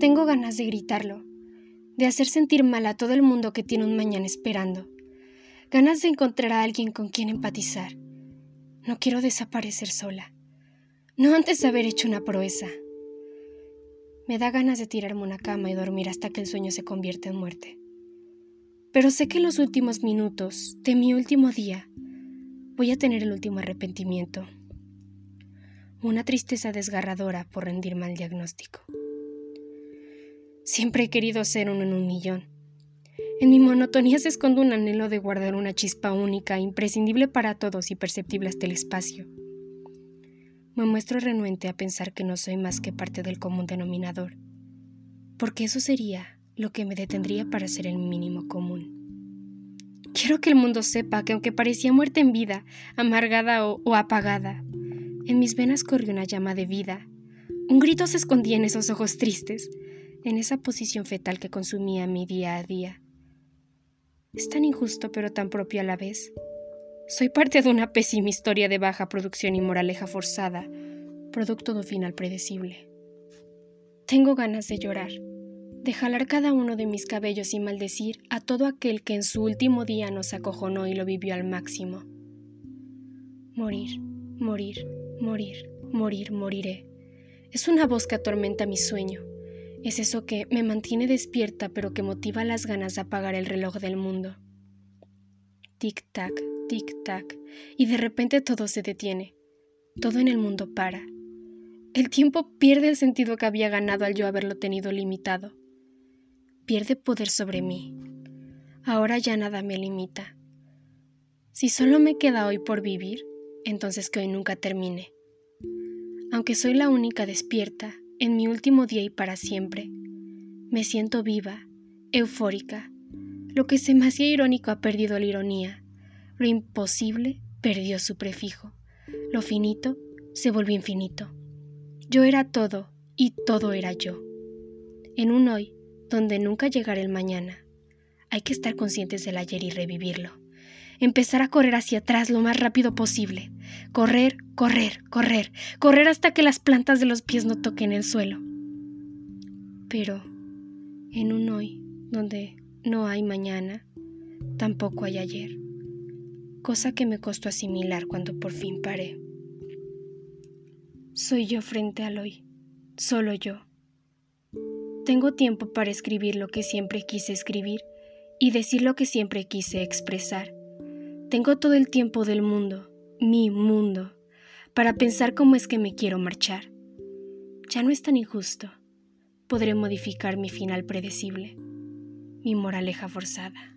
Tengo ganas de gritarlo, de hacer sentir mal a todo el mundo que tiene un mañana esperando. Ganas de encontrar a alguien con quien empatizar. No quiero desaparecer sola. No antes de haber hecho una proeza. Me da ganas de tirarme una cama y dormir hasta que el sueño se convierta en muerte. Pero sé que en los últimos minutos de mi último día voy a tener el último arrepentimiento. Una tristeza desgarradora por rendir mal diagnóstico. Siempre he querido ser uno en un millón. En mi monotonía se esconde un anhelo de guardar una chispa única, imprescindible para todos y perceptible hasta el espacio. Me muestro renuente a pensar que no soy más que parte del común denominador, porque eso sería lo que me detendría para ser el mínimo común. Quiero que el mundo sepa que aunque parecía muerta en vida, amargada o, apagada, en mis venas corrió una llama de vida. Un grito se escondía en esos ojos tristes, en esa posición fetal que consumía mi día a día. Es tan injusto pero tan propio a la vez. Soy parte de una pésima historia de baja producción y moraleja forzada, producto de un final predecible. Tengo ganas de llorar, de jalar cada uno de mis cabellos y maldecir a todo aquel que en su último día nos acojonó y lo vivió al máximo. Morir, morir, morir, morir, moriré. Es una voz que atormenta mi sueño. Es eso que me mantiene despierta pero que motiva las ganas de apagar el reloj del mundo. Tic-tac, tic-tac, y de repente todo se detiene. Todo en el mundo para. El tiempo pierde el sentido que había ganado al yo haberlo tenido limitado pierde poder sobre mí. Ahora ya nada me limita. Si solo me queda hoy por vivir, entonces que hoy nunca termine. Aunque soy la única despierta, en mi último día y para siempre, me siento viva, eufórica. Lo que se me hacía irónico ha perdido la ironía. Lo imposible perdió su prefijo. Lo finito se volvió infinito. Yo era todo y todo era yo. En un hoy donde nunca llegará el mañana. Hay que estar conscientes del ayer y revivirlo. Empezar a correr hacia atrás lo más rápido posible. Correr, correr, correr, correr hasta que las plantas de los pies no toquen el suelo. Pero en un hoy donde no hay mañana, tampoco hay ayer. Cosa que me costó asimilar cuando por fin paré. Soy yo frente al hoy, solo yo tengo tiempo para escribir lo que siempre quise escribir y decir lo que siempre quise expresar. Tengo todo el tiempo del mundo, mi mundo, para pensar cómo es que me quiero marchar. Ya no es tan injusto. Podré modificar mi final predecible, mi moraleja forzada.